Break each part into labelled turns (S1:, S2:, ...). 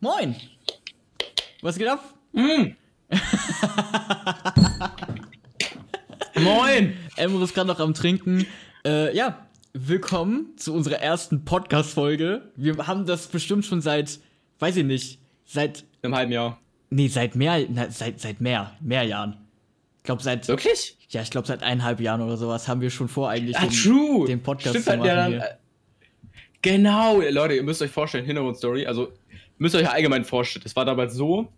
S1: Moin! Was geht ab?
S2: Mm. Moin!
S1: Emre ist gerade noch am Trinken. Äh, ja, willkommen zu unserer ersten Podcast-Folge. Wir haben das bestimmt schon seit, weiß ich nicht, seit.
S2: Im halben Jahr.
S1: Nee, seit mehr, na, seit, seit mehr, mehr Jahren. Ich glaube, seit.
S2: Wirklich?
S1: Ja, ich glaube, seit eineinhalb Jahren oder sowas haben wir schon vor, eigentlich
S2: Ah,
S1: den,
S2: true!
S1: den Podcast
S2: Stimmt,
S1: zu machen.
S2: der dann, äh, genau, Leute, ihr müsst euch vorstellen, Hintergrundstory, also müsst ihr euch allgemein vorstellen. Es war damals so,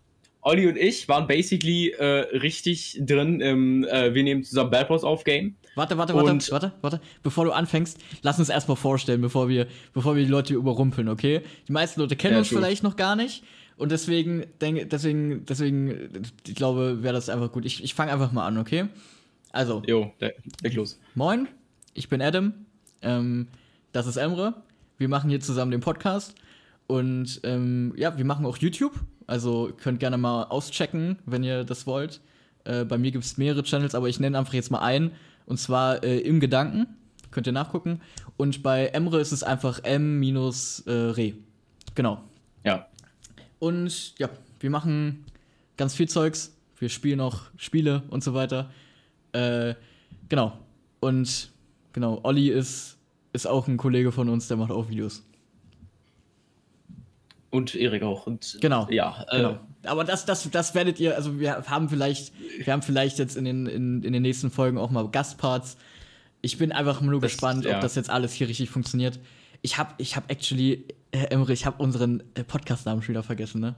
S2: Olli und ich waren basically äh, richtig drin im äh, Wir nehmen zusammen Bad Bros auf Game.
S1: Warte, warte, warte,
S2: Und-
S1: warte, warte. Bevor du anfängst, lass uns erstmal vorstellen, bevor wir, bevor wir die Leute überrumpeln, okay? Die meisten Leute kennen
S2: Ja,
S1: uns
S2: true.
S1: vielleicht noch gar nicht. Und deswegen, denke, deswegen, deswegen, ich glaube, wäre das einfach gut. Ich, ich fange einfach mal an, okay? Also,
S2: Jo, leg los.
S1: moin, ich bin Adam. Ähm, das ist Emre. Wir machen hier zusammen den Podcast. Und ähm, ja, wir machen auch YouTube. Also könnt gerne mal auschecken, wenn ihr das wollt. Äh, bei mir gibt es mehrere Channels, aber ich nenne einfach jetzt mal einen. Und zwar äh, im Gedanken. Könnt ihr nachgucken. Und bei Emre ist es einfach M-Re. Genau.
S2: Ja.
S1: Und ja, wir machen ganz viel Zeugs. Wir spielen auch Spiele und so weiter. Äh, genau. Und genau, Olli ist, ist auch ein Kollege von uns, der macht auch Videos.
S2: Und Erik auch. Und,
S1: Genau.
S2: Ja, äh,
S1: Genau. Aber das, das, das werdet ihr, also wir haben vielleicht, wir haben vielleicht jetzt in den, in, in den nächsten Folgen auch mal Gastparts. Ich bin einfach nur
S2: Das-
S1: gespannt,
S2: ja.
S1: ob das jetzt alles hier richtig funktioniert. Ich habe ich hab actually, äh, Emre, ich habe unseren äh, Podcast-Namen schon wieder vergessen, ne?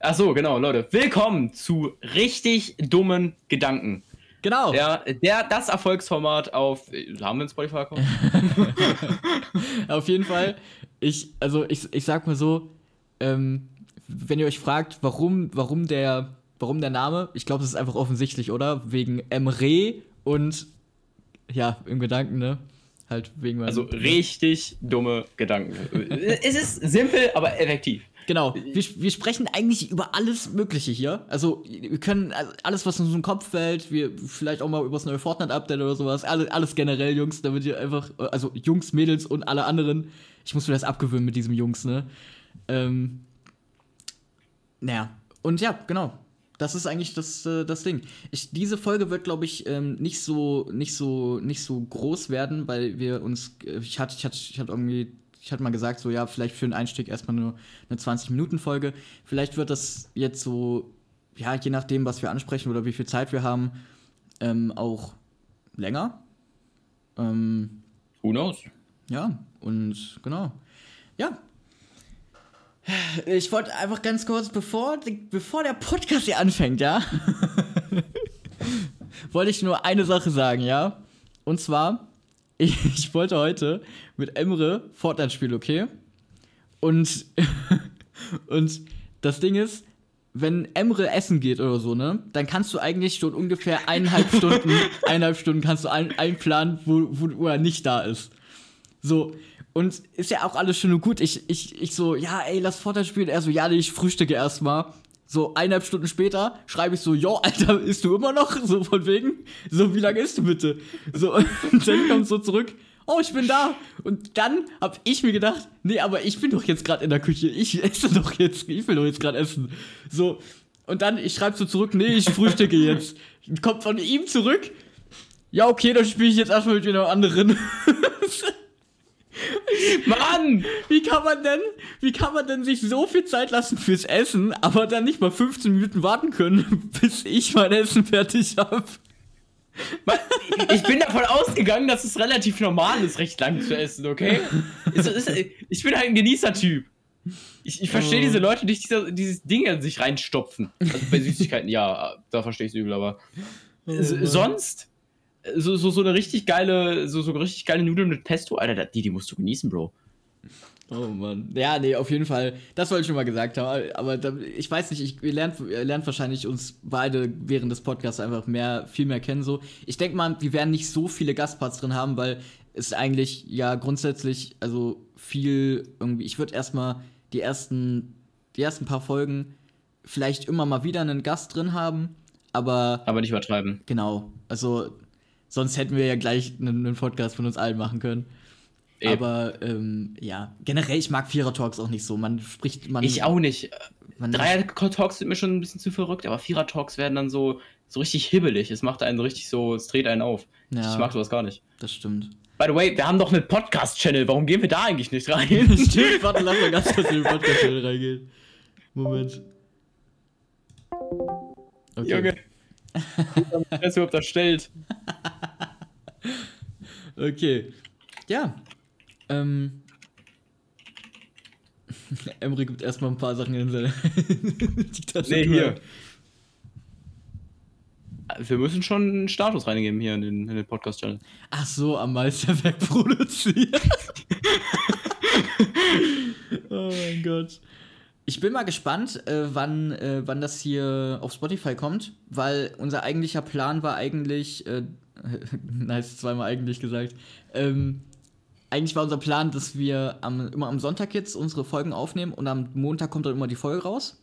S2: Ach so, genau, Leute. Willkommen zu richtig dummen Gedanken.
S1: Genau.
S2: Der, der, das Erfolgsformat auf. äh, Haben wir einen Spotify-Account?
S1: Auf jeden Fall, ich, also ich, ich sag mal so, ähm, wenn ihr euch fragt, warum, warum der, warum der Name, ich glaube, das ist einfach offensichtlich, oder? Wegen Emre und ja, im Gedanken, ne? Halt wegen
S2: Also richtig dumme Gedanken. es ist simpel, aber effektiv.
S1: Genau, wir, wir sprechen eigentlich über alles Mögliche hier. Also, wir können alles, was uns in den Kopf fällt, wir vielleicht auch mal über das neue Fortnite-Update oder sowas, alles, alles generell, Jungs, damit ihr einfach, also Jungs, Mädels und alle anderen, ich muss mir das abgewöhnen mit diesem Jungs, ne? Ähm, naja, und ja, genau. Das ist eigentlich das, äh, das Ding. Ich, diese Folge wird, glaube ich, ähm, nicht so, nicht so, nicht so groß werden, weil wir uns, äh, ich hatte, ich hatte, ich hatte irgendwie, ich hatte mal gesagt, so ja, vielleicht für den Einstieg erstmal nur eine 20-Minuten-Folge. Vielleicht wird das jetzt so, ja, je nachdem, was wir ansprechen oder wie viel Zeit wir haben, ähm, auch länger. Ähm,
S2: Who knows?
S1: ja, und genau. Ja. Ich wollte einfach ganz kurz, bevor, bevor der Podcast hier anfängt, ja, wollte ich nur eine Sache sagen, ja. Und zwar, ich, ich wollte heute mit Emre Fortnite spielen, okay? Und, und das Ding ist, wenn Emre essen geht oder so, ne, dann kannst du eigentlich schon ungefähr eineinhalb Stunden, eineinhalb Stunden kannst du ein, einplanen, wo, wo, wo er nicht da ist. So, und ist ja auch alles schön und gut. Ich, ich, ich so, ja, ey, lass Fortnite spielen. Er so, ja, nee, ich frühstücke erstmal. So, eineinhalb Stunden später schreibe ich so, jo, Alter, isst du immer noch? So, von wegen, so, wie lange isst du bitte? So, und dann kommt so zurück, oh, ich bin da. Und dann hab ich mir gedacht, nee, aber ich bin doch jetzt gerade in der Küche. Ich esse doch jetzt, ich will doch jetzt gerade essen. So, und dann, ich schreibe so zurück, nee, ich frühstücke jetzt. Kommt von ihm zurück, ja, okay, dann spiele ich jetzt erstmal mit jemand anderen.
S2: Mann!
S1: Wie kann man denn, wie kann man denn sich so viel Zeit lassen fürs Essen, aber dann nicht mal 15 Minuten warten können, bis ich mein Essen fertig habe?
S2: Ich bin davon ausgegangen, dass es relativ normal ist, recht lang zu essen, okay? Ich bin halt ein Genießertyp. Ich, ich verstehe
S1: Oh.
S2: diese Leute, die dieses Ding in sich reinstopfen. Also bei Süßigkeiten, ja, da verstehe ich es übel, aber. S- sonst, so, so, so eine richtig geile, so, so richtig geile Nudeln mit Pesto, Alter, die, die musst du genießen, Bro.
S1: Oh Mann. Ja, nee, auf jeden Fall. Das wollte ich schon mal gesagt haben. Aber da, ich weiß nicht, ich, ihr, lernt, ihr lernt wahrscheinlich uns beide während des Podcasts einfach mehr, viel mehr kennen. So. Ich denke mal, wir werden nicht so viele Gastparts drin haben, weil es eigentlich ja grundsätzlich, also viel irgendwie, ich würde erstmal die ersten, die ersten paar Folgen vielleicht immer mal wieder einen Gast drin haben. Aber
S2: Aber nicht übertreiben.
S1: genau, also sonst hätten wir ja gleich einen, einen Podcast von uns allen machen können.
S2: Eben.
S1: Aber ähm, ja, generell, ich mag Vierer-Talks auch nicht so. Man spricht, man.
S2: Ich auch nicht. Dreier-Talks sind mir schon ein bisschen zu verrückt, aber Vierer-Talks werden dann so, so richtig hibbelig. Es macht einen so richtig so, es dreht einen auf.
S1: Ja.
S2: Ich mag sowas gar nicht.
S1: Das stimmt.
S2: By the way, wir haben doch einen Podcast-Channel. Warum gehen wir da eigentlich nicht rein?
S1: Stimmt, warte, lass mal ganz kurz in den Podcast reingehen. Moment. Okay.
S2: Junge. Wer das überhaupt erstellt?
S1: Okay. Ja. Ähm. Emre gibt erstmal ein paar Sachen in seine Tastatur.
S2: Nee, hier. Wir müssen schon einen Status reingeben hier in den, in den Podcast-Channel.
S1: Ach so, am Meisterwerk produziert. oh mein Gott. Ich bin mal gespannt, äh, wann, äh, wann das hier auf Spotify kommt, weil unser eigentlicher Plan war eigentlich, äh, nice, zweimal eigentlich gesagt, ähm, eigentlich war unser Plan, dass wir am, immer am Sonntag jetzt unsere Folgen aufnehmen und am Montag kommt dann immer die Folge raus.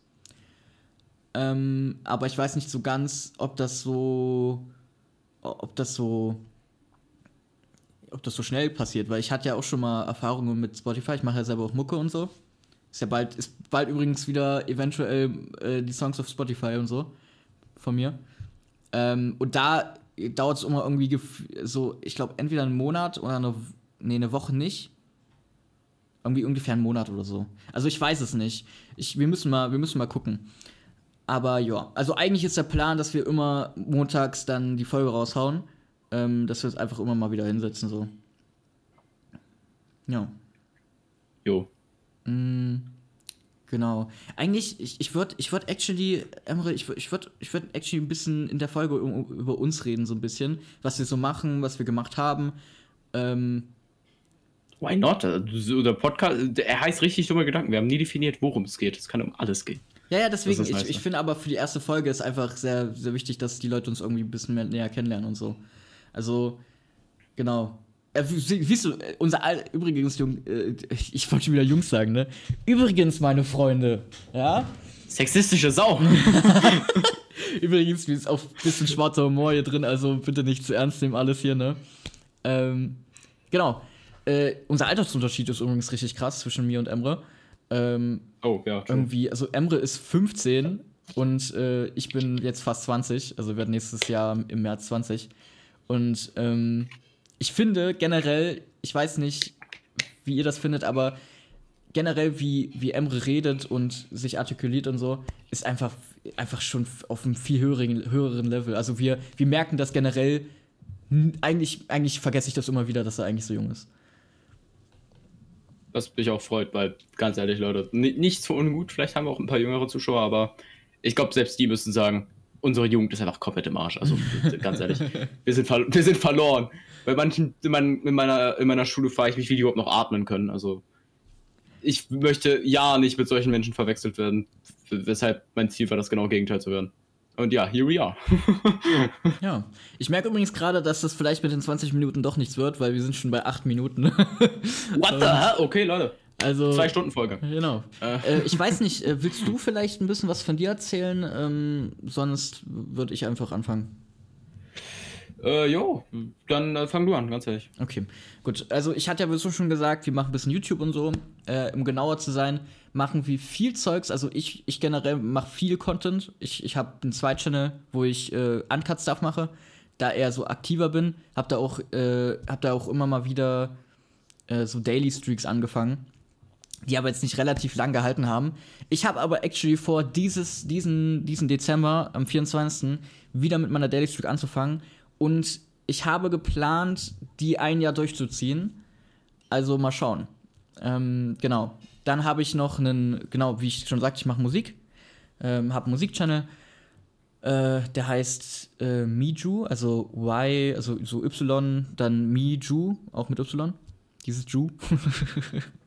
S1: Ähm, aber ich weiß nicht so ganz, ob das so, ob das so, ob das so schnell passiert, weil ich hatte ja auch schon mal Erfahrungen mit Spotify. Ich mache ja selber auch Mucke und so. Ist ja bald, ist bald übrigens wieder eventuell äh, die Songs auf Spotify und so von mir. Ähm, und da dauert es immer irgendwie so, ich glaube, entweder einen Monat oder eine, nee, eine Woche nicht. Irgendwie ungefähr einen Monat oder so. Also ich weiß es nicht. Ich, wir, müssen mal, wir müssen mal gucken. Aber ja, also eigentlich ist der Plan, dass wir immer montags dann die Folge raushauen. Ähm, dass wir es einfach immer mal wieder hinsetzen, so. Ja.
S2: Jo.
S1: Mm, genau. Eigentlich, ich, ich würde ich würd actually, Emre, ich würde ich würd, ich würd actually ein bisschen in der Folge über uns reden, so ein bisschen. Was wir so machen, was wir gemacht haben. Ähm,
S2: Why not? Also, Der Podcast, er heißt richtig dumme Gedanken. Wir haben nie definiert, worum es geht. Es kann um alles gehen.
S1: ja, ja, deswegen, ich, ich
S2: ne?
S1: finde aber für die erste Folge ist einfach sehr, sehr wichtig, dass die Leute uns irgendwie ein bisschen mehr näher kennenlernen und so. Also, genau. Äh, sie- siehst du, äh, unser Al übrigens, Jung, äh, ich wollte schon wieder Jungs sagen, ne? Übrigens, meine Freunde, ja?
S2: Sexistische Sau.
S1: Übrigens, mir ist auch ein bisschen schwarzer Humor hier drin, also bitte nicht zu ernst nehmen, alles hier, ne? Ähm, genau. Äh, unser Altersunterschied ist übrigens richtig krass zwischen mir und Emre. Ähm,
S2: Oh, ja. true.
S1: irgendwie, also Emre ist 15 und äh, ich bin jetzt fast 20, also werde nächstes Jahr im März 20. Und ähm, ich finde generell, ich weiß nicht, wie ihr das findet, aber generell, wie, wie Emre redet und sich artikuliert und so, ist einfach, einfach schon auf einem viel höheren, höheren Level. Also wir, wir merken das generell, eigentlich, eigentlich vergesse ich das immer wieder, dass er eigentlich so jung ist.
S2: Was mich auch freut, weil, ganz ehrlich, Leute, ni- nichts für ungut. Vielleicht haben wir auch ein paar jüngere Zuschauer, aber ich glaube, selbst die müssen sagen, unsere Jugend ist einfach komplett im Arsch. Also, ganz ehrlich, wir sind, wir sind verloren. Bei manchen, in, mein, in, meiner, in meiner Schule frage ich mich, wie die überhaupt noch atmen können. Also, ich möchte ja nicht mit solchen Menschen verwechselt werden. Weshalb mein Ziel war, das genau Gegenteil zu werden. Und ja, here we are.
S1: Ja. Ich merke übrigens gerade, dass das vielleicht mit den 20 Minuten doch nichts wird, weil wir sind schon bei 8 Minuten.
S2: What the hell? Okay, Leute.
S1: Also.
S2: Zwei Stunden Folge.
S1: Genau.
S2: Äh.
S1: Äh, ich weiß nicht, äh, willst du vielleicht ein bisschen was von dir erzählen? Ähm, sonst würde ich einfach anfangen.
S2: Äh, jo, dann äh, fang du an, ganz ehrlich.
S1: Okay, gut. Also ich hatte ja sowieso schon gesagt, wir machen ein bisschen YouTube und so. Äh, um genauer zu sein, machen wir viel Zeugs. Also ich, ich generell mache viel Content. Ich, ich habe einen Zweit-Channel, wo ich äh, Uncut-Stuff mache, da eher so aktiver bin. Hab da auch, äh, hab da auch immer mal wieder äh, so Daily Streaks angefangen, die aber jetzt nicht relativ lang gehalten haben. Ich habe aber actually vor, dieses, diesen, diesen Dezember, am 24. wieder mit meiner Daily Streak anzufangen. Und ich habe geplant, die ein Jahr durchzuziehen. Also mal schauen. Ähm, genau. Dann habe ich noch einen, genau, wie ich schon sagte, ich mache Musik. Ähm, habe einen Musikchannel. Äh, der heißt äh, Miju, also Y, also so Y, dann Miju, auch mit Y. Dieses Ju.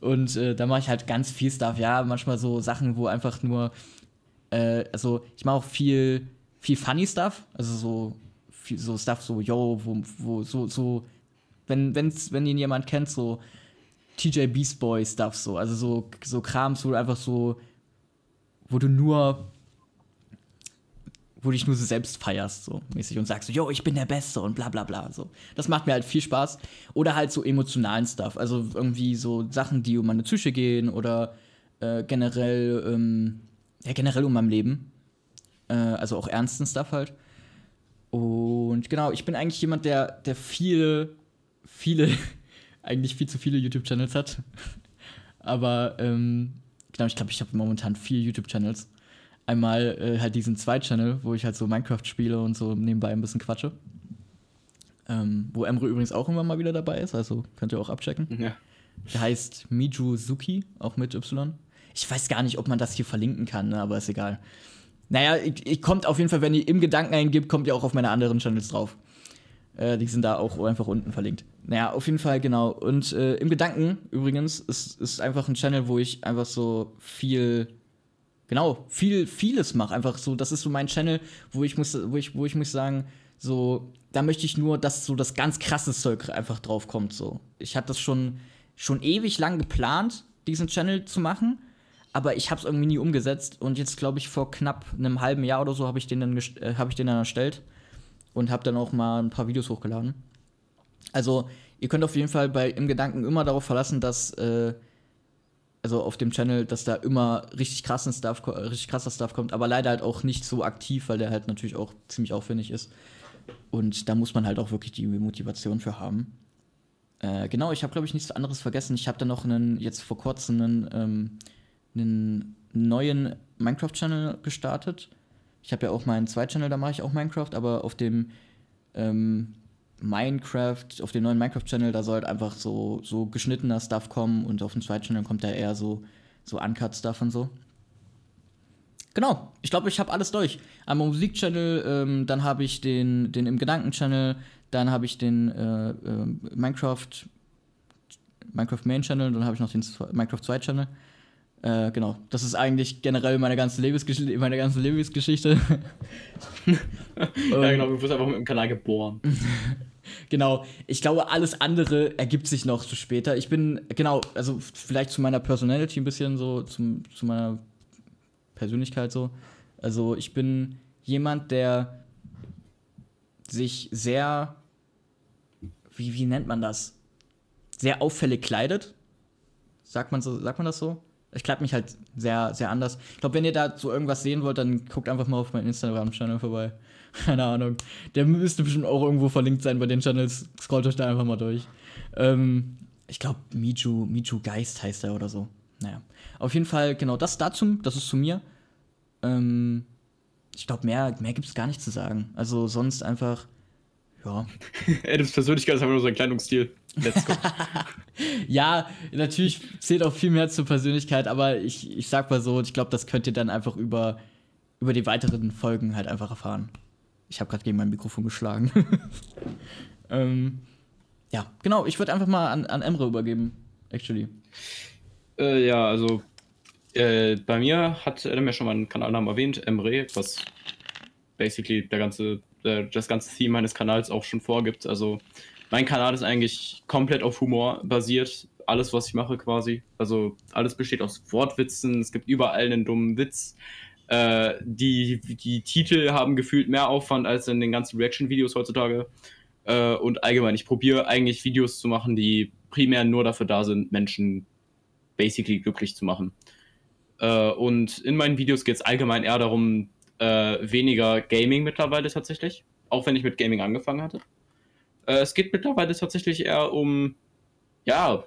S1: Und äh, da mache ich halt ganz viel Stuff, ja, manchmal so Sachen, wo einfach nur, äh, also ich mache auch viel, viel funny Stuff, also so, viel, so Stuff, so, yo, wo, wo, so, so, wenn, wenn's, wenn ihn jemand kennt, so TJ Beast Boy Stuff, so, also so, so Krams, wo du einfach so, wo du nur, wo du dich nur so selbst feierst, so mäßig und sagst so, yo, ich bin der Beste und bla bla bla. So. Das macht mir halt viel Spaß. Oder halt so emotionalen Stuff. Also irgendwie so Sachen, die um meine Psyche gehen oder äh, generell, ähm, ja, generell um mein Leben. Äh, also auch ernsten Stuff halt. Und genau, ich bin eigentlich jemand, der, der viele, viele, eigentlich viel zu viele YouTube-Channels hat. Aber ähm, genau, ich glaube, ich habe momentan vier YouTube-Channels. Einmal äh, halt diesen Zwei-Channel, wo ich halt so Minecraft spiele und so nebenbei ein bisschen quatsche. Ähm, wo Emre übrigens auch immer mal wieder dabei ist, also könnt ihr auch abchecken.
S2: Ja.
S1: Der heißt Miju Suki, auch mit Y. Ich weiß gar nicht, ob man das hier verlinken kann, ne, aber ist egal. Naja, ich, ich kommt auf jeden Fall, wenn ihr im Gedanken eingibt, kommt ihr auch auf meine anderen Channels drauf. Äh, die sind da auch einfach unten verlinkt. Naja, auf jeden Fall, genau. Und äh, im Gedanken übrigens ist, ist einfach ein Channel, wo ich einfach so viel, genau, viel, vieles mache. Einfach so, das ist so mein Channel, wo ich muss, wo ich, wo ich muss sagen, so, da möchte ich nur, dass so das ganz krasse Zeug einfach drauf kommt. So. Ich hatte das schon, schon ewig lang geplant, diesen Channel zu machen aber ich habe es irgendwie nie umgesetzt und jetzt glaube ich vor knapp einem halben Jahr oder so habe ich den dann äh, habe ich den dann erstellt und habe dann auch mal ein paar Videos hochgeladen. Also ihr könnt auf jeden Fall bei im Gedanken immer darauf verlassen, dass äh, also auf dem Channel, dass da immer richtig krassen Stuff, richtig krasser Stuff kommt, aber leider halt auch nicht so aktiv, weil der halt natürlich auch ziemlich aufwendig ist. Und da muss man halt auch wirklich die Motivation für haben. Äh, genau, ich habe glaube ich nichts anderes vergessen. Ich habe dann noch einen jetzt vor kurzem einen ähm, einen neuen Minecraft-Channel gestartet. Ich habe ja auch meinen Zweit-Channel, da mache ich auch Minecraft, aber auf dem ähm, Minecraft, auf dem neuen Minecraft-Channel, da soll halt einfach so, so geschnittener Stuff kommen und auf dem Zweit-Channel kommt da eher so, so Uncut-Stuff und so. Genau, ich glaube, ich habe alles durch. Einmal Musik-Channel, ähm, dann habe ich den, den im Gedanken-Channel, dann habe ich den äh, äh, Minecraft, Minecraft Main-Channel, dann habe ich noch den Minecraft 2-Channel. Äh, genau, das ist eigentlich generell meine ganze, Lebensgesch meine ganze Lebensgeschichte.
S2: ja, genau, du wirst einfach mit dem Kanal geboren.
S1: genau, ich glaube, alles andere ergibt sich noch zu später. Ich bin, genau, also vielleicht zu meiner Personality ein bisschen so, zum, zu meiner Persönlichkeit so. Also ich bin jemand, der sich sehr, wie, wie nennt man das? Sehr auffällig kleidet. Sagt man, so, sagt man das so? Ich kleide mich halt sehr, sehr anders. Ich glaube, wenn ihr da so irgendwas sehen wollt, dann guckt einfach mal auf meinen Instagram-Channel vorbei. Keine Ahnung. Der müsste bestimmt auch irgendwo verlinkt sein bei den Channels. Scrollt euch da einfach mal durch. Ähm, ich glaube, Miju, Miju Geist heißt er oder so. Naja. Auf jeden Fall, genau, das dazu, das ist zu mir. Ähm, ich glaube, mehr, mehr gibt es gar nicht zu sagen. Also sonst einfach, ja.
S2: Adams Persönlichkeit ist einfach nur sein Kleidungsstil. Let's go.
S1: ja, natürlich zählt auch viel mehr zur Persönlichkeit, aber ich, ich sag mal so, ich glaube, das könnt ihr dann einfach über, über die weiteren Folgen halt einfach erfahren. Ich habe gerade gegen mein Mikrofon geschlagen. ähm, ja, genau, ich würde einfach mal an, an Emre übergeben, actually.
S2: Äh, ja, also äh, bei mir hat Adam ja schon meinen Kanalnamen erwähnt, Emre, was basically der ganze, äh, das ganze Theme meines Kanals auch schon vorgibt. Also mein Kanal ist eigentlich komplett auf Humor basiert. Alles, was ich mache, quasi. Also alles besteht aus Wortwitzen. Es gibt überall einen dummen Witz. Äh, die, die Titel haben gefühlt mehr Aufwand als in den ganzen Reaction-Videos heutzutage. Äh, und allgemein, ich probiere eigentlich Videos zu machen, die primär nur dafür da sind, Menschen basically glücklich zu machen. Äh, und in meinen Videos geht es allgemein eher darum, äh, weniger Gaming mittlerweile tatsächlich. Auch wenn ich mit Gaming angefangen hatte. Äh, es geht mittlerweile tatsächlich eher um, ja,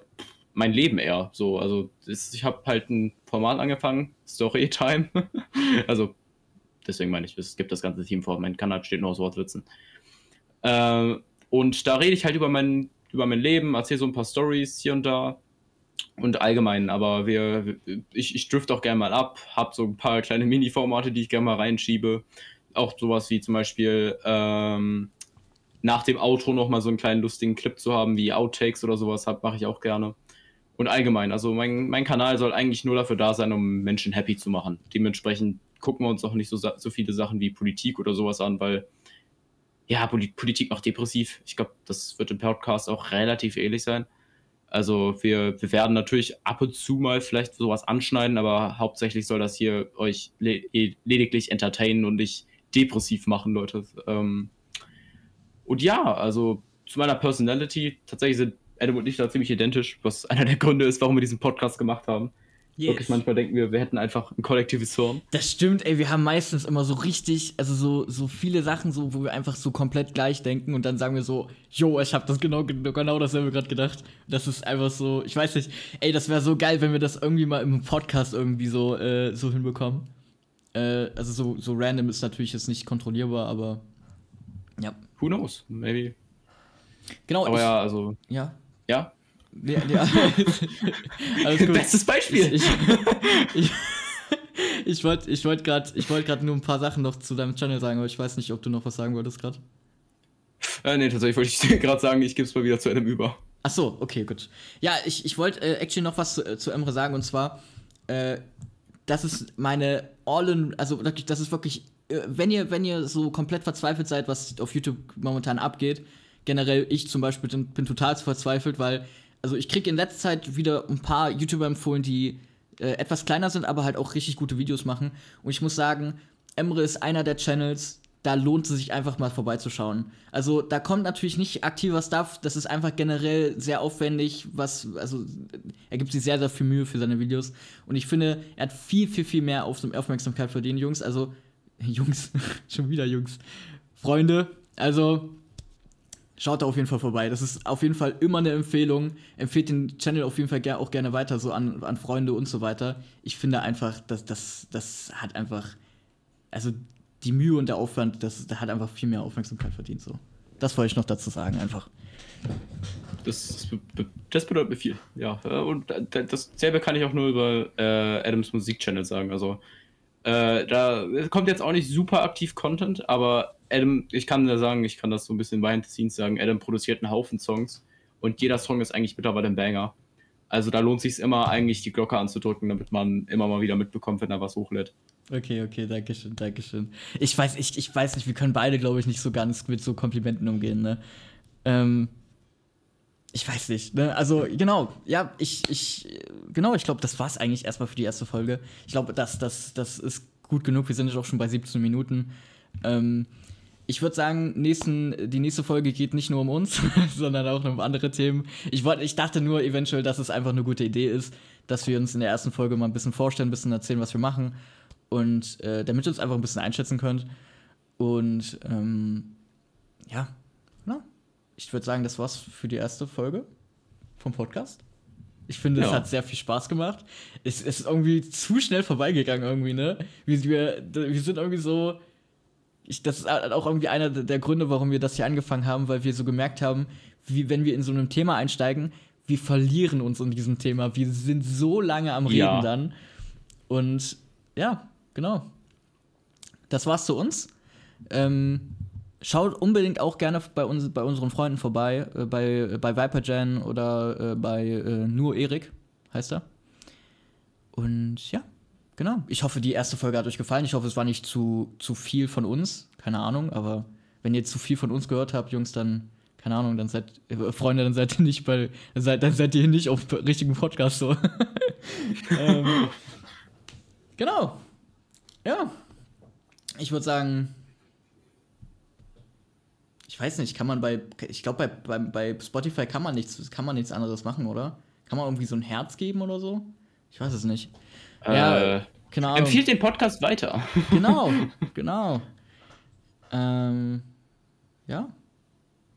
S2: mein Leben eher so. Also ist, ich habe halt ein Format angefangen, Story Time. also deswegen meine ich, es gibt das ganze Team vor. Mein Kanal steht nur aus Wortwitzen. Äh, und da rede ich halt über mein, über mein Leben, erzähle so ein paar Stories hier und da und allgemein. Aber wir, ich, ich drift auch gerne mal ab, habe so ein paar kleine Mini-Formate, die ich gerne mal reinschiebe. Auch sowas wie zum Beispiel ähm, nach dem Outro noch mal so einen kleinen lustigen Clip zu haben, wie Outtakes oder sowas, mache ich auch gerne. Und allgemein, also mein, mein Kanal soll eigentlich nur dafür da sein, um Menschen happy zu machen. Dementsprechend gucken wir uns auch nicht so, so viele Sachen wie Politik oder sowas an, weil ja, Politik macht depressiv. Ich glaube, das wird im Podcast auch relativ ähnlich sein. Also wir, wir werden natürlich ab und zu mal vielleicht sowas anschneiden, aber hauptsächlich soll das hier euch le lediglich entertainen und nicht depressiv machen, Leute. Ähm, und ja, also zu meiner Personality, tatsächlich sind Adam und ich da ziemlich identisch, was einer der Gründe ist, warum wir diesen Podcast gemacht haben. Yes. Wirklich, manchmal denken wir, wir hätten einfach ein kollektives Hirn.
S1: Das stimmt, ey, wir haben meistens immer so richtig, also so, so viele Sachen, so, wo wir einfach so komplett gleich denken und dann sagen wir so, yo, ich habe das genau, genau dasselbe gerade gedacht. Das ist einfach so, ich weiß nicht, ey, das wäre so geil, wenn wir das irgendwie mal im Podcast irgendwie so, äh, so hinbekommen. Äh, also so, so random ist natürlich jetzt nicht kontrollierbar, aber ja.
S2: Who knows? Maybe.
S1: Genau.
S2: Aber ich, ja, also.
S1: Ja.
S2: Ja.
S1: Ja, ja.
S2: Bestes Beispiel.
S1: Ich, ich, ich wollte ich wollt gerade wollt nur ein paar Sachen noch zu deinem Channel sagen, aber ich weiß nicht, ob du noch was sagen wolltest gerade.
S2: Äh, nee, tatsächlich wollte ich gerade sagen, ich gebe es mal wieder zu Adam über.
S1: Ach so, okay, gut. Ja, ich, ich wollte äh, actually noch was zu, äh, zu Emre sagen und zwar, äh, das ist meine All-in, also das ist wirklich, äh, wenn ihr, wenn ihr so komplett verzweifelt seid, was auf YouTube momentan abgeht, generell ich zum Beispiel bin, bin total verzweifelt, weil also ich kriege in letzter Zeit wieder ein paar YouTuber empfohlen, die äh, etwas kleiner sind, aber halt auch richtig gute Videos machen. Und ich muss sagen, Emre ist einer der Channels, da lohnt es sich einfach mal vorbeizuschauen. Also da kommt natürlich nicht aktiver Stuff, das ist einfach generell sehr aufwendig, was, also er gibt sich sehr, sehr viel Mühe für seine Videos. Und ich finde, er hat viel, viel, viel mehr Aufmerksamkeit für den Jungs. Also, Jungs, schon wieder Jungs. Freunde, also Schaut da auf jeden Fall vorbei. Das ist auf jeden Fall immer eine Empfehlung. Empfehlt den Channel auf jeden Fall auch gerne weiter, so an, an Freunde und so weiter. Ich finde einfach, dass das, das hat einfach, also die Mühe und der Aufwand, das, das hat einfach viel mehr Aufmerksamkeit verdient. So. Das wollte ich noch dazu sagen, einfach.
S2: Das, das bedeutet mir viel, ja. Und dasselbe kann ich auch nur über äh, Adams Musikchannel sagen. Also äh, da kommt jetzt auch nicht super aktiv Content, aber Adam, ich kann da sagen, ich kann das so ein bisschen behind the scenes sagen, Adam produziert einen Haufen Songs und jeder Song ist eigentlich mittlerweile ein Banger. Also da lohnt sich immer eigentlich die Glocke anzudrücken, damit man immer mal wieder mitbekommt, wenn er was hochlädt.
S1: Okay, okay, danke schön, danke schön. Ich weiß, ich, ich weiß nicht, wir können beide, glaube ich, nicht so ganz mit so Komplimenten umgehen, ne? Ähm, ich weiß nicht, ne? Also, genau, ja, ich, ich, genau, ich glaube, das war's eigentlich erstmal für die erste Folge. Ich glaube, das, das, das ist gut genug. Wir sind jetzt auch schon bei 17 Minuten. Ähm, ich würde sagen, nächsten, die nächste Folge geht nicht nur um uns, sondern auch um andere Themen. Ich, wollt, ich dachte nur eventuell, dass es einfach eine gute Idee ist, dass wir uns in der ersten Folge mal ein bisschen vorstellen, ein bisschen erzählen, was wir machen. Und äh, damit ihr uns einfach ein bisschen einschätzen könnt. Und ähm, ja, genau ich würde sagen, das war's für die erste Folge vom Podcast. Ich finde, ja. es hat sehr viel Spaß gemacht. Es, es, ist irgendwie zu schnell vorbeigegangen, irgendwie, ne? Wir, wir, wir sind irgendwie so. Ich, das ist auch irgendwie einer der Gründe, warum wir das hier angefangen haben, weil wir so gemerkt haben, wie wenn wir in so einem Thema einsteigen, wir verlieren uns in diesem Thema. Wir sind so lange am Reden ja. dann. Und ja, genau. Das war's zu uns. Ähm, Schaut unbedingt auch gerne bei, uns, bei unseren Freunden vorbei, äh, bei, äh, bei Vipergen oder äh, bei äh, Nur Erik, heißt er. Und ja, genau. Ich hoffe, die erste Folge hat euch gefallen. Ich hoffe, es war nicht zu, zu viel von uns. Keine Ahnung, aber wenn ihr zu viel von uns gehört habt, Jungs, dann, keine Ahnung, dann seid, äh, Freunde, dann seid ihr nicht bei, dann seid, dann seid ihr nicht auf richtigen Podcast so. ähm, genau. Ja. Ich würde sagen, ich weiß nicht, kann man bei, ich glaube, bei, bei, bei Spotify kann man nichts, kann man nichts anderes machen, oder? Kann man irgendwie so ein Herz geben oder so? Ich weiß es nicht.
S2: Äh, ja, keine Ahnung. Empfiehlt den Podcast weiter.
S1: Genau, genau. Ähm, ja,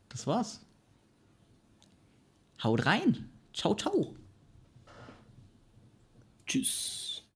S1: das war's. Haut rein. Ciao, ciao.
S2: Tschüss.